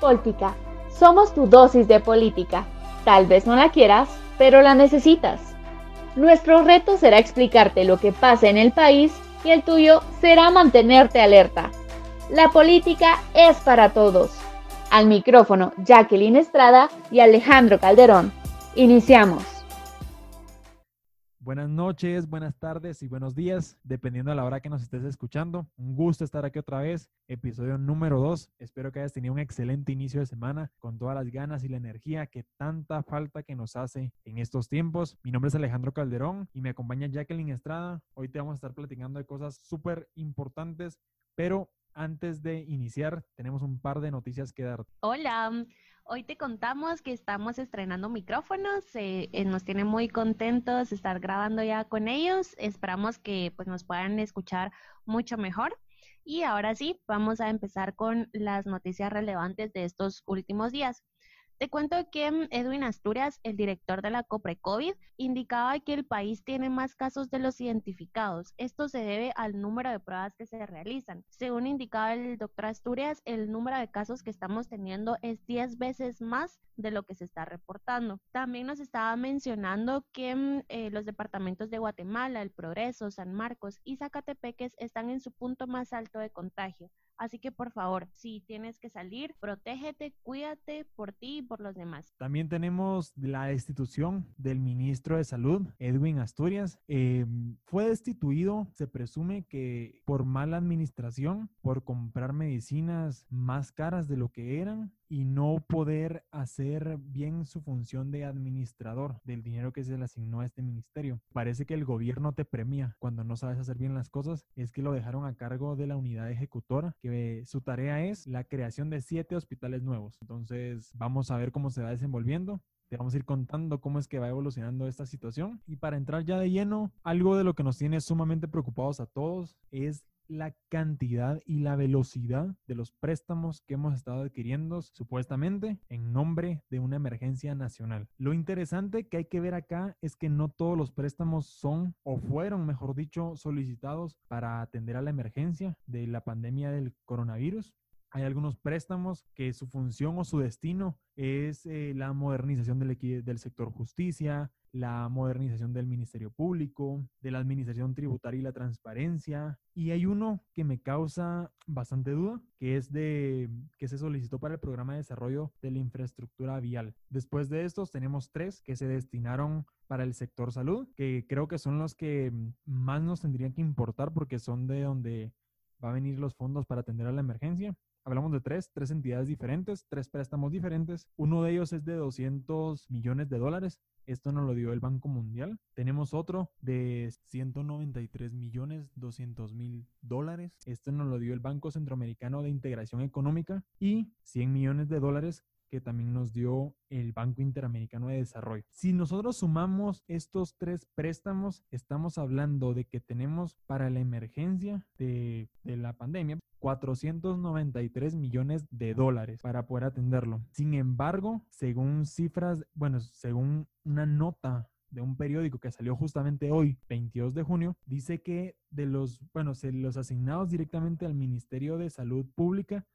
Política. Somos tu dosis de política. Tal vez no la quieras, pero la necesitas. Nuestro reto será explicarte lo que pasa en el país y el tuyo será mantenerte alerta. La política es para todos. Al micrófono, Jacqueline Estrada y Alejandro Calderón. Iniciamos. Buenas noches, buenas tardes y buenos días, dependiendo de la hora que nos estés escuchando. Un gusto estar aquí otra vez, episodio número 2. Espero que hayas tenido un excelente inicio de semana con todas las ganas y la energía que tanta falta que nos hace en estos tiempos. Mi nombre es Alejandro Calderón y me acompaña Jacqueline Estrada. Hoy te vamos a estar platicando de cosas súper importantes, pero antes de iniciar, tenemos un par de noticias que dar. Hola. Hoy te contamos que estamos estrenando micrófonos, eh, eh, nos tiene muy contentos estar grabando ya con ellos, esperamos que pues nos puedan escuchar mucho mejor. Y ahora sí, vamos a empezar con las noticias relevantes de estos últimos días. Te cuento que mm, Edwin Asturias, el director de la COPRECOVID, indicaba que el país tiene más casos de los identificados. Esto se debe al número de pruebas que se realizan. Según indicaba el doctor Asturias, el número de casos que estamos teniendo es 10 veces más de lo que se está reportando. También nos estaba mencionando que mm, eh, los departamentos de Guatemala, El Progreso, San Marcos y Zacatepeques están en su punto más alto de contagio. Así que por favor, si tienes que salir, protégete, cuídate por ti por los demás. También tenemos la destitución del ministro de Salud, Edwin Asturias. Em, fue destituido, se presume que por mala administración, por comprar medicinas más caras de lo que eran y no poder hacer bien su función de administrador del dinero que se le asignó a este ministerio. Parece que el gobierno te premia cuando no sabes hacer bien las cosas. Es que lo dejaron a cargo de la unidad ejecutora, que su tarea es la creación de siete hospitales nuevos. Entonces vamos a ver cómo se va desenvolviendo. Te vamos a ir contando cómo es que va evolucionando esta situación. Y para entrar ya de lleno, algo de lo que nos tiene sumamente preocupados a todos es la cantidad y la velocidad de los préstamos que hemos estado adquiriendo supuestamente en nombre de una emergencia nacional. Lo interesante que hay que ver acá es que no todos los préstamos son o fueron, mejor dicho, solicitados para atender a la emergencia de la pandemia del coronavirus. Hay algunos préstamos que su función o su destino es eh, la modernización del, del sector justicia, la modernización del Ministerio Público, de la Administración Tributaria y la Transparencia. Y hay uno que me causa bastante duda, que es de que se solicitó para el programa de desarrollo de la infraestructura vial. Después de estos tenemos tres que se destinaron para el sector salud, que creo que son los que más nos tendrían que importar porque son de donde va a venir los fondos para atender a la emergencia. Hablamos de tres, tres entidades diferentes, tres préstamos diferentes. Uno de ellos es de 200 millones de dólares. Esto nos lo dio el Banco Mundial. Tenemos otro de 193 millones 200 mil dólares. Esto nos lo dio el Banco Centroamericano de Integración Económica. Y 100 millones de dólares que también nos dio el Banco Interamericano de Desarrollo. Si nosotros sumamos estos tres préstamos, estamos hablando de que tenemos para la emergencia de, la pandemia 493 millones de dólares para poder atenderlo. Sin embargo, según cifras, bueno, según una nota de un periódico que salió justamente hoy, 22 de junio, dice que de los, bueno, los asignados directamente al Ministerio de Salud Pública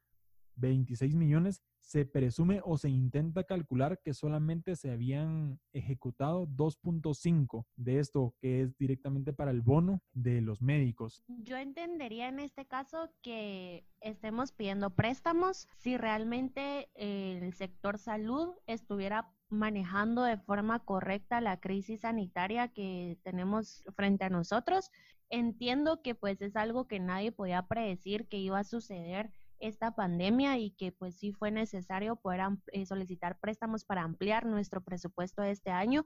26 millones, se presume o se intenta calcular que solamente se habían ejecutado 2.5 de esto, que es directamente para el bono de los médicos. Yo entendería en este caso que estemos pidiendo préstamos si realmente el sector salud estuviera manejando de forma correcta la crisis sanitaria que tenemos frente a nosotros. Entiendo que pues es algo que nadie podía predecir que iba a suceder esta pandemia y que pues sí fue necesario poder eh, solicitar préstamos para ampliar nuestro presupuesto este año,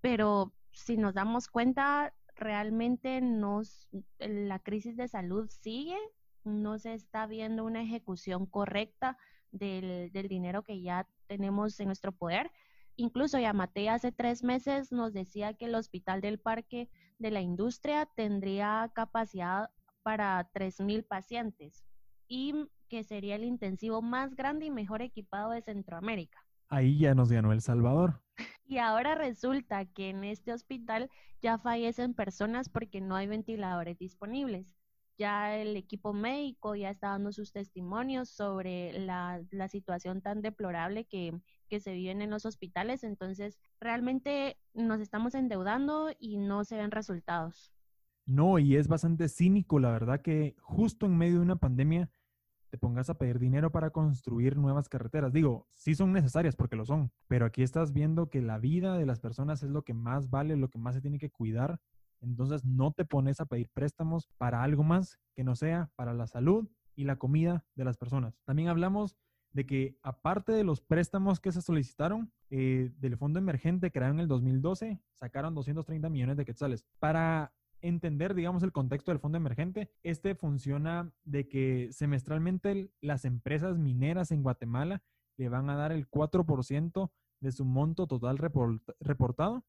pero si nos damos cuenta, realmente nos, la crisis de salud sigue, no se está viendo una ejecución correcta del, del dinero que ya tenemos en nuestro poder. Incluso Yamate hace tres meses nos decía que el Hospital del Parque de la Industria tendría capacidad para 3.000 pacientes. Y que sería el intensivo más grande y mejor equipado de Centroamérica. Ahí ya nos ganó El Salvador. Y ahora resulta que en este hospital ya fallecen personas porque no hay ventiladores disponibles. ya el equipo médico ya está dando sus testimonios sobre la, la situación tan deplorable que, que se viven en los hospitales. Entonces, realmente nos estamos endeudando y no se ven resultados. No, y es bastante cínico, la verdad, que justo en medio de una pandemia te pongas a pedir dinero para construir nuevas carreteras. Digo, sí son necesarias porque lo son, pero aquí estás viendo que la vida de las personas es lo que más vale, lo que más se tiene que cuidar entonces no te pones a pedir préstamos para algo más que no sea para la salud y la comida de las personas. También hablamos de que aparte de los préstamos que se solicitaron eh, del fondo emergente creado en el 2012, sacaron 230 millones de quetzales. Para entender, digamos, el contexto del fondo emergente, este funciona de que semestralmente las empresas mineras en Guatemala le van a dar el 4% de su monto total reportado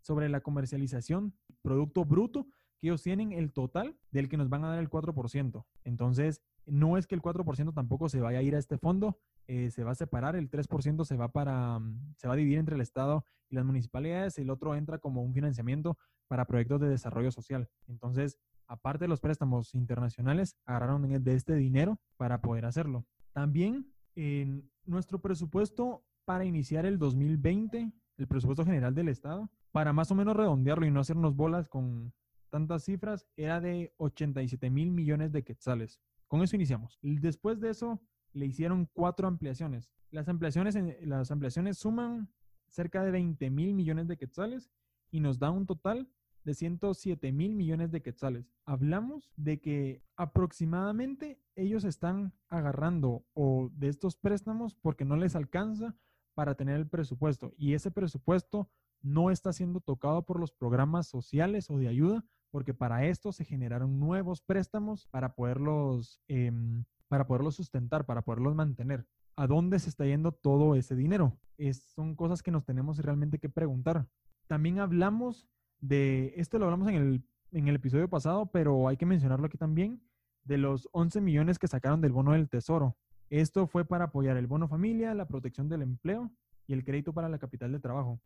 sobre la comercialización, producto bruto, que ellos tienen el total del que nos van a dar el 4%. Entonces, no es que el 4% tampoco se vaya a ir a este fondo, eh, se va a separar, el 3% se va, para, mm, se va a dividir entre el Estado y las municipalidades, el otro entra como un financiamiento para proyectos de desarrollo social. Entonces, aparte de los préstamos internacionales, agarraron de este dinero para poder hacerlo. También en nuestro presupuesto para iniciar el 2020, el presupuesto general del Estado, para más o menos redondearlo y no hacernos bolas con tantas cifras, era de 87 mil millones de quetzales. Con eso iniciamos. Después de eso, le hicieron cuatro ampliaciones. Las ampliaciones, las ampliaciones suman cerca de 20 mil millones de quetzales y nos da un total de 107 mil millones de quetzales. Hablamos de que aproximadamente ellos están agarrando o de estos préstamos porque no les alcanza para tener el presupuesto y ese presupuesto no está siendo tocado por los programas sociales o de ayuda, porque para esto se generaron nuevos préstamos para poderlos, em, para poderlos sustentar, para poderlos mantener. ¿A dónde se está yendo todo ese dinero? Son cosas que nos tenemos realmente que preguntar. También hablamos de, esto lo hablamos en el, en el episodio pasado, pero hay que mencionarlo aquí también, de los 11 millones que sacaron del bono del tesoro. Esto fue para apoyar el bono familia, la protección del empleo y el crédito para la capital de trabajo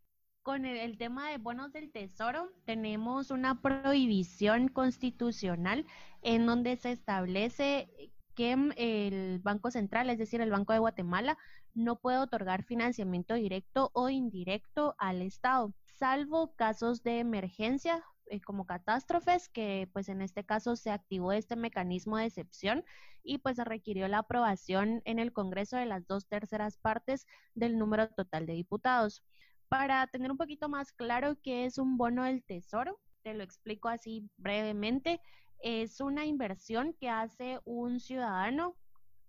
con el, tema de bonos del tesoro, tenemos una prohibición constitucional en donde se establece que el Banco Central, es decir, el Banco de Guatemala, no puede otorgar financiamiento directo o indirecto al Estado, salvo casos de emergencia eh, como catástrofes, que pues en este caso se activó este mecanismo de excepción y pues se requirió la aprobación en el Congreso de las dos terceras partes del número total de diputados. Para tener un poquito más claro qué es un bono del tesoro, te lo explico así brevemente. Es una inversión que hace un ciudadano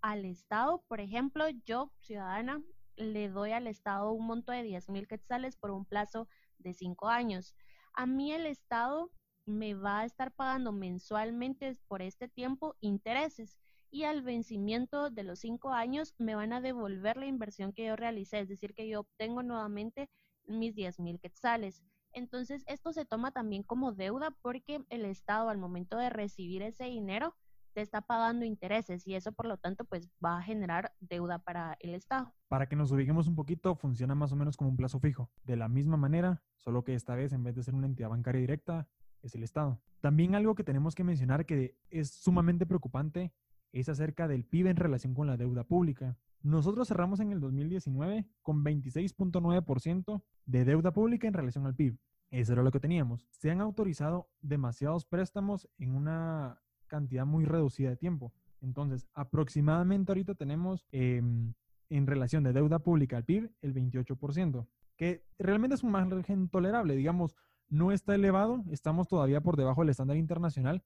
al Estado. Por ejemplo, yo, ciudadana, le doy al Estado un monto de 10 mil quetzales por un plazo de cinco años. A mí el Estado me va a estar pagando mensualmente por este tiempo intereses y al vencimiento de los cinco años me van a devolver la inversión que yo realicé, es decir, que yo obtengo nuevamente mis 10 mil quetzales. Entonces, esto se toma también como deuda porque el Estado al momento de recibir ese dinero te está pagando intereses y eso por lo tanto pues va a generar deuda para el Estado. Para que nos ubiquemos un poquito, funciona más o menos como un plazo fijo. De la misma manera, solo que esta vez en vez de ser una entidad bancaria directa, es el Estado. También algo que tenemos que mencionar que es sumamente preocupante es acerca del PIB en relación con la deuda pública. Nosotros cerramos en el 2019 con 26.9% de deuda pública en relación al PIB. Eso era lo que teníamos. Se han autorizado demasiados préstamos en una cantidad muy reducida de tiempo. Entonces, aproximadamente ahorita tenemos em, en relación de deuda pública al PIB el 28%, que realmente es un margen tolerable. Digamos, no está elevado, estamos todavía por debajo del estándar internacional,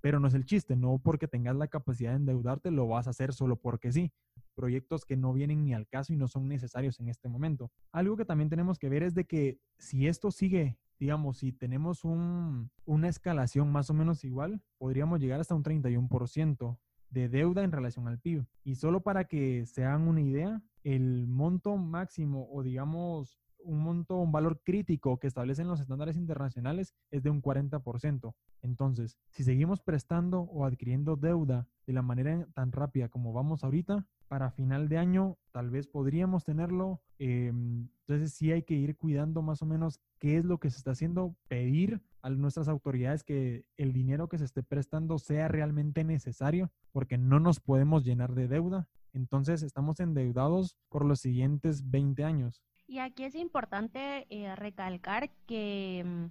pero no es el chiste, no porque tengas la capacidad de endeudarte lo vas a hacer solo porque sí. Proyectos que no vienen ni al caso y no son necesarios en este momento. Algo que también tenemos que ver es de que si esto sigue, digamos, si tenemos un, una escalación más o menos igual, podríamos llegar hasta un 31% de deuda en relación al PIB. Y solo para que se hagan una idea, el monto máximo o digamos un monto, un valor crítico que establecen los estándares internacionales es de un 40%. Entonces, si seguimos prestando o adquiriendo deuda de la manera tan rápida como vamos ahorita, para final de año tal vez podríamos tenerlo. Em, entonces sí hay que ir cuidando más o menos qué es lo que se está haciendo, pedir a nuestras autoridades que el dinero que se esté prestando sea realmente necesario, porque no nos podemos llenar de deuda. Entonces estamos endeudados por los siguientes 20 años. Y aquí es importante eh, recalcar que mm,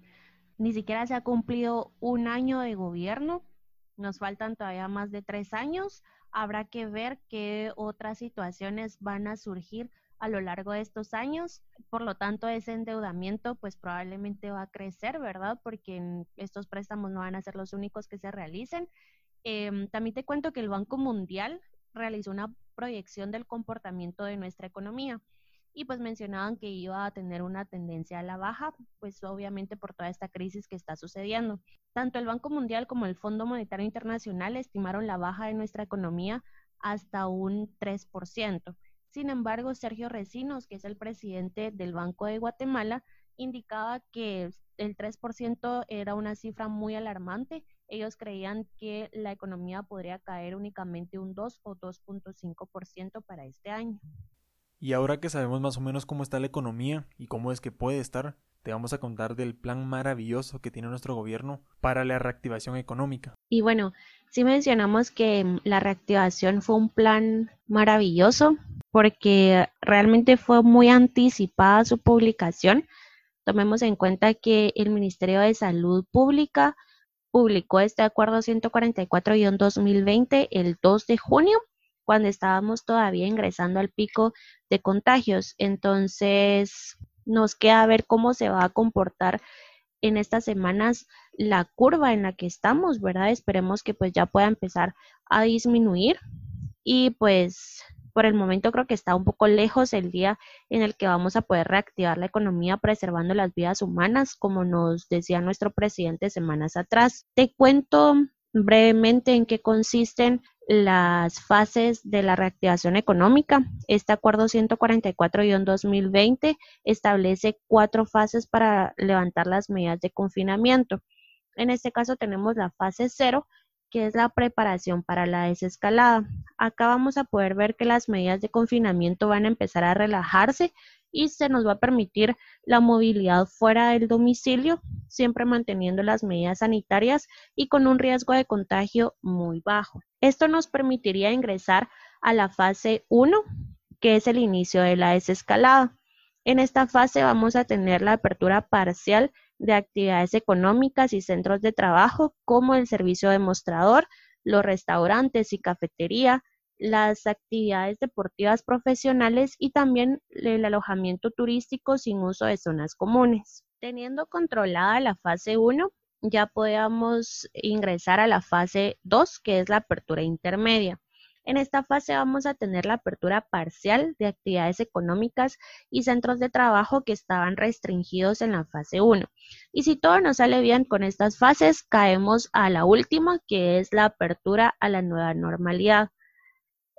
ni siquiera se ha cumplido un año de gobierno, nos faltan todavía más de tres años. Habrá que ver qué otras situaciones van a surgir a lo largo de estos años. Por lo tanto, ese endeudamiento pues probablemente va a crecer, ¿verdad? Porque estos préstamos no van a ser los únicos que se realicen. Em, también te cuento que el Banco Mundial realizó una proyección del comportamiento de nuestra economía y pues mencionaban que iba a tener una tendencia a la baja, pues obviamente por toda esta crisis que está sucediendo. Tanto el Banco Mundial como el Fondo Monetario Internacional estimaron la baja de nuestra economía hasta un 3%. Sin embargo, Sergio Recinos, que es el presidente del Banco de Guatemala, indicaba que el 3% era una cifra muy alarmante. Ellos creían que la economía podría caer únicamente un 2 o 2.5% para este año. Y ahora que sabemos más o menos cómo está la economía y cómo es que puede estar, te vamos a contar del plan maravilloso que tiene nuestro gobierno para la reactivación económica. Y bueno, sí mencionamos que mm, la reactivación fue un plan maravilloso porque realmente fue muy anticipada su publicación. Tomemos en cuenta que el Ministerio de Salud Pública publicó este acuerdo 144-2020 el 2 de junio cuando estábamos todavía ingresando al pico de contagios. Entonces, nos queda ver cómo se va a comportar en estas semanas la curva en la que estamos, ¿verdad? Esperemos que pues ya pueda empezar a disminuir y pues por el momento creo que está un poco lejos el día en el que vamos a poder reactivar la economía preservando las vidas humanas, como nos decía nuestro presidente semanas atrás. Te cuento brevemente en qué consisten las fases de la reactivación económica. Este acuerdo 144-2020 establece cuatro fases para levantar las medidas de confinamiento. En este caso tenemos la fase cero, que es la preparación para la desescalada. Acá vamos a poder ver que las medidas de confinamiento van a empezar a relajarse y se nos va a permitir la movilidad fuera del domicilio, siempre manteniendo las medidas sanitarias y con un riesgo de contagio muy bajo. Esto nos permitiría ingresar a la fase 1, que es el inicio de la desescalada. En esta fase vamos a tener la apertura parcial de actividades económicas y centros de trabajo como el servicio demostrador, los restaurantes y cafetería, las actividades deportivas profesionales y también el alojamiento turístico sin uso de zonas comunes. Teniendo controlada la fase 1, ya podemos ingresar a la fase 2, que es la apertura intermedia. En esta fase vamos a tener la apertura parcial de actividades económicas y centros de trabajo que estaban restringidos en la fase 1. Y si todo nos sale bien con estas fases, caemos a la última, que es la apertura a la nueva normalidad.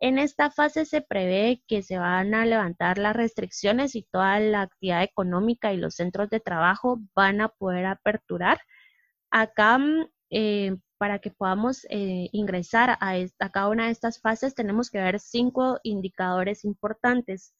En esta fase se prevé que se van a levantar las restricciones y toda la actividad económica y los centros de trabajo van a poder aperturar Acá, eh, para que podamos eh, ingresar a, a cada una de estas fases, tenemos que ver cinco indicadores importantes.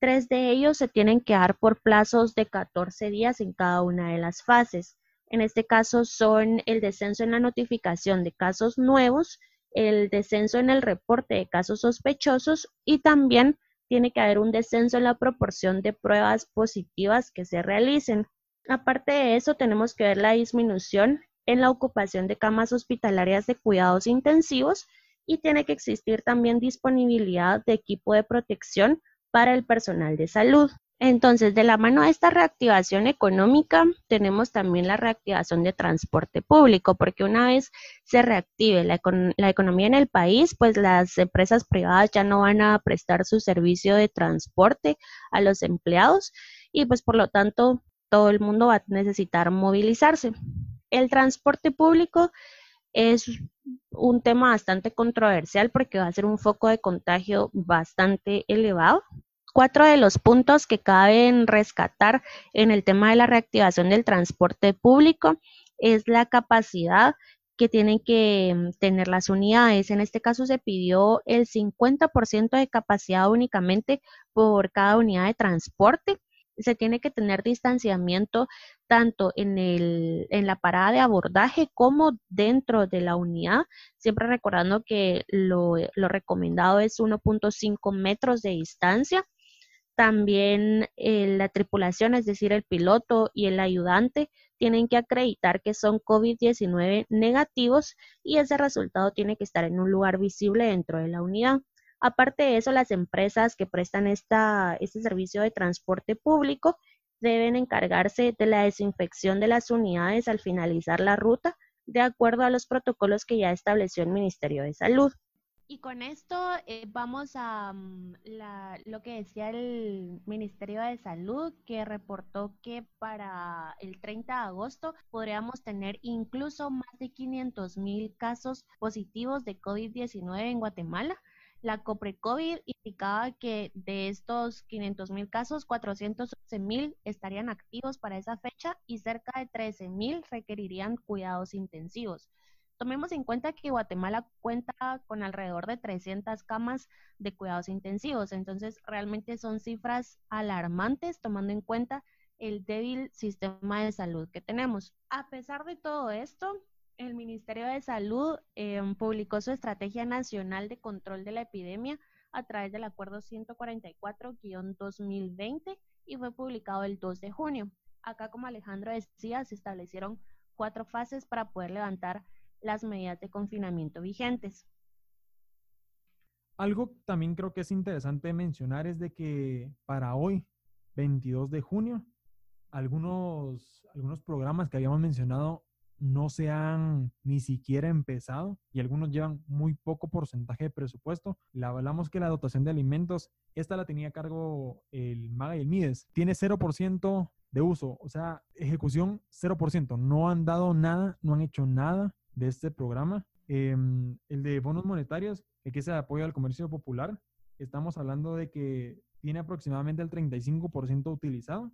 Tres de ellos se tienen que dar por plazos de 14 días en cada una de las fases. En este caso son el descenso en la notificación de casos nuevos, el descenso en el reporte de casos sospechosos y también tiene que haber un descenso en la proporción de pruebas positivas que se realicen. Aparte de eso, tenemos que ver la disminución en la ocupación de camas hospitalarias de cuidados intensivos y tiene que existir también disponibilidad de equipo de protección para el personal de salud. Entonces, de la mano de esta reactivación económica, tenemos también la reactivación de transporte público, porque una vez se reactive la, economía en el país, pues las empresas privadas ya no van a prestar su servicio de transporte a los empleados y pues por lo tanto todo el mundo va a necesitar movilizarse. El transporte público es un tema bastante controversial porque va a ser un foco de contagio bastante elevado. Cuatro de los puntos que caben rescatar en el tema de la reactivación del transporte público es la capacidad que tienen que mm, tener las unidades. En este caso se pidió el 50% de capacidad únicamente por cada unidad de transporte. Se tiene que tener distanciamiento tanto en, el, en la parada de abordaje como dentro de la unidad, siempre recordando que lo, lo recomendado es 1.5 metros de distancia. También eh, la tripulación, es decir, el piloto y el ayudante, tienen que acreditar que son COVID-19 negativos y ese resultado tiene que estar en un lugar visible dentro de la unidad. Aparte de eso, las empresas que prestan esta, este servicio de transporte público deben encargarse de la desinfección de las unidades al finalizar la ruta, de acuerdo a los protocolos que ya estableció el Ministerio de Salud. Y con esto eh, vamos a mm, lo que decía el Ministerio de Salud, que reportó que para el 30 de agosto podríamos tener incluso más de 500 mil casos positivos de COVID-19 en Guatemala. La COPRECOVID indicaba que de estos 500 mil casos, 411 mil estarían activos para esa fecha y cerca de 13 mil requerirían cuidados intensivos. Tomemos en cuenta que Guatemala cuenta con alrededor de 300 camas de cuidados intensivos, entonces realmente son cifras alarmantes tomando en cuenta el débil sistema de salud que tenemos. A pesar de todo esto, el Ministerio de Salud em, publicó su Estrategia Nacional de Control de la Epidemia a través del Acuerdo 144-2020 y fue publicado el 2 de junio. Acá, como Alejandro decía, se establecieron cuatro fases para poder levantar las medidas de confinamiento vigentes. Algo también creo que es interesante mencionar es de que para hoy, 22 de junio, algunos, algunos programas que habíamos mencionado no se han ni siquiera empezado y algunos llevan muy poco porcentaje de presupuesto. Le hablamos que la dotación de alimentos, esta la tenía a cargo el MAGA y el MIDES. Tiene 0% de uso, o sea, ejecución 0%. No han dado nada, no han hecho nada de este programa. Em, el de bonos monetarios, el que es el apoyo al comercio popular, estamos hablando de que tiene aproximadamente el 35% utilizado.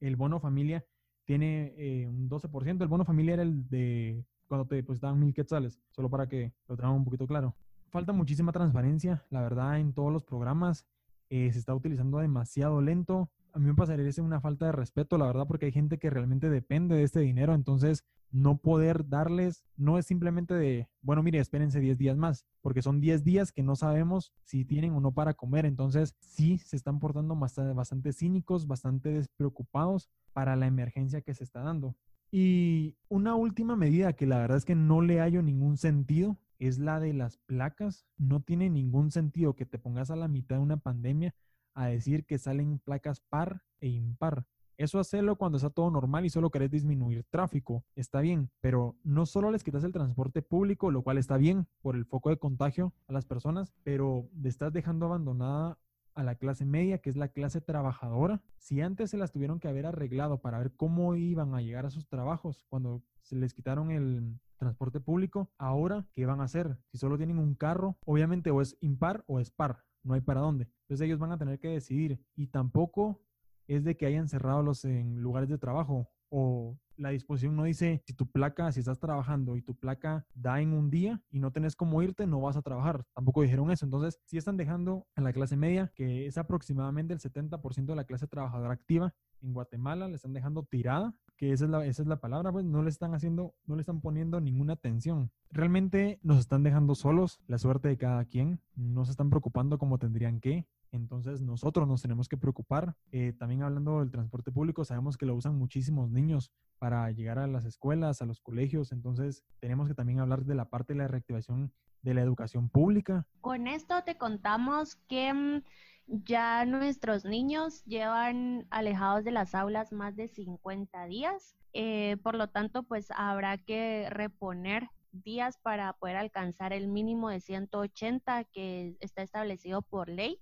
El bono familia tiene eh, un 12%. El bono familia era el de cuando te depositaban mil quetzales, solo para que lo tengamos un poquito claro. Falta muchísima transparencia, la verdad, en todos los programas. Eh, se está utilizando demasiado lento a mí me pasaría una falta de respeto, la verdad, porque hay gente que realmente depende de este dinero, entonces no poder darles no es simplemente de, bueno, mire, espérense 10 días más, porque son 10 días que no sabemos si tienen o no para comer, entonces sí se están portando bastante, bastante cínicos, bastante despreocupados para la emergencia que se está dando. Y una última medida que la verdad es que no le hallo ningún sentido es la de las placas. No tiene ningún sentido que te pongas a la mitad de una pandemia a decir que salen placas par e impar. Eso hacerlo cuando está todo normal y solo querés disminuir tráfico, está bien, pero no solo les quitas el transporte público, lo cual está bien por el foco de contagio a las personas, pero estás dejando abandonada a la clase media, que es la clase trabajadora. Si antes se las tuvieron que haber arreglado para ver cómo iban a llegar a sus trabajos cuando se les quitaron el transporte público, ahora, ¿qué van a hacer? Si solo tienen un carro, obviamente o es impar o es par no hay para dónde. Entonces ellos van a tener que decidir y tampoco es de que hayan cerrado los en lugares de trabajo o la disposición no dice si tu placa, si estás trabajando y tu placa da en un día y no tenés cómo irte, no vas a trabajar. Tampoco dijeron eso. Entonces, si están dejando a la clase media, que es aproximadamente el 70% de la clase trabajadora activa en Guatemala, le están dejando tirada, que esa es la, palabra, pues no le están haciendo, no le están poniendo ninguna atención. Realmente nos están dejando solos, la suerte de cada quien, no se están preocupando como tendrían que. Entonces nosotros nos tenemos que preocupar. Eh, también hablando del transporte público, sabemos que lo usan muchísimos niños para llegar a las escuelas, a los colegios. Entonces tenemos que también hablar de la parte de la reactivación de la educación pública. Con esto te contamos que mm, ya nuestros niños llevan alejados de las aulas más de 50 días. Eh, por lo tanto, pues habrá que reponer días para poder alcanzar el mínimo de 180 que está establecido por ley.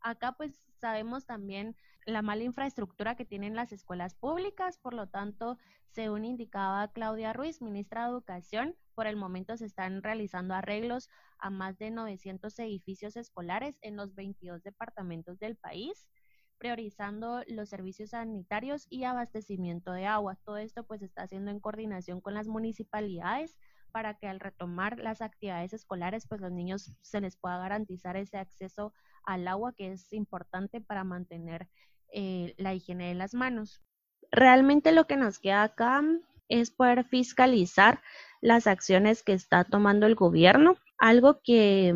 Acá pues sabemos también la mala infraestructura que tienen las escuelas públicas, por lo tanto, según indicaba Claudia Ruiz, ministra de Educación, por el momento se están realizando arreglos a más de 900 edificios escolares en los 22 departamentos del país priorizando los servicios sanitarios y abastecimiento de agua. Todo esto pues está haciendo en coordinación con las municipalidades para que al retomar las actividades escolares pues los niños se les pueda garantizar ese acceso al agua que es importante para mantener eh, la higiene de las manos. Realmente lo que nos queda acá es poder fiscalizar las acciones que está tomando el gobierno, algo que,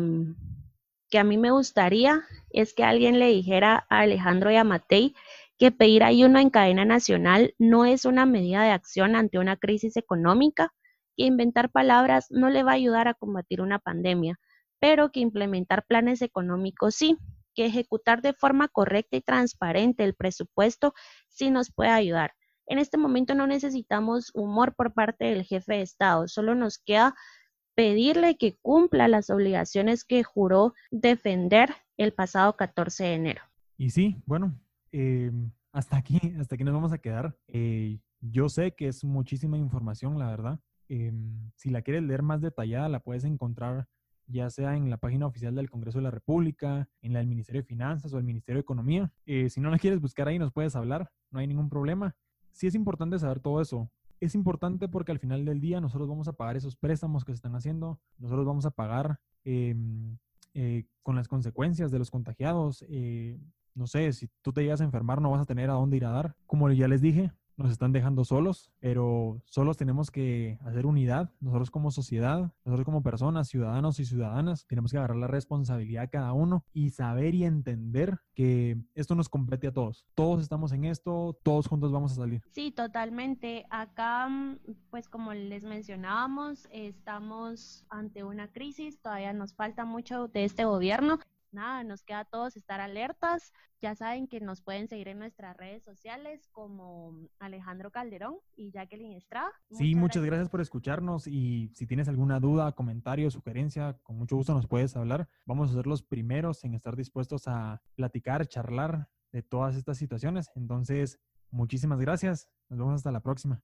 que a mí me gustaría es que alguien le dijera a Alejandro y a Matei que pedir ayuno en cadena nacional no es una medida de acción ante una crisis económica, que inventar palabras no le va a ayudar a combatir una pandemia, pero que implementar planes económicos sí, que ejecutar de forma correcta y transparente el presupuesto sí nos puede ayudar. En este momento no necesitamos humor por parte del jefe de Estado, solo nos queda pedirle que cumpla las obligaciones que juró defender el pasado 14 de enero. Y sí, bueno, em, hasta aquí, hasta aquí nos vamos a quedar. Eh, yo sé que es muchísima información, la verdad. Em, si la quieres leer más detallada, la puedes encontrar ya sea en la página oficial del Congreso de la República, en la del Ministerio de Finanzas o el Ministerio de Economía. Eh, si no la quieres buscar ahí, nos puedes hablar, no hay ningún problema. Sí es importante saber todo eso. Es importante porque al final del día nosotros vamos a pagar esos préstamos que se están haciendo, nosotros vamos a pagar em, eh, con las consecuencias de los contagiados. Eh, no sé, si tú te llegas a enfermar no vas a tener a dónde ir a dar. Como ya les dije, nos están dejando solos, pero solos tenemos que hacer unidad. Nosotros como sociedad, nosotros como personas, ciudadanos y ciudadanas, tenemos que agarrar la responsabilidad cada uno y saber y entender que esto nos compete a todos. Todos estamos en esto, todos juntos vamos a salir. Sí, totalmente. Acá, mm, pues como les mencionábamos, estamos ante una crisis, todavía nos falta mucho de este gobierno nada, nos queda a todos estar alertas. Ya saben que nos pueden seguir en nuestras redes sociales como Alejandro Calderón y Jacqueline Estrada. Sí, muchas gracias. por escucharnos y si tienes alguna duda, comentario, sugerencia, con mucho gusto nos puedes hablar. Vamos a ser los primeros en estar dispuestos a platicar, charlar de todas estas situaciones. Entonces, muchísimas gracias. Nos vemos hasta la próxima.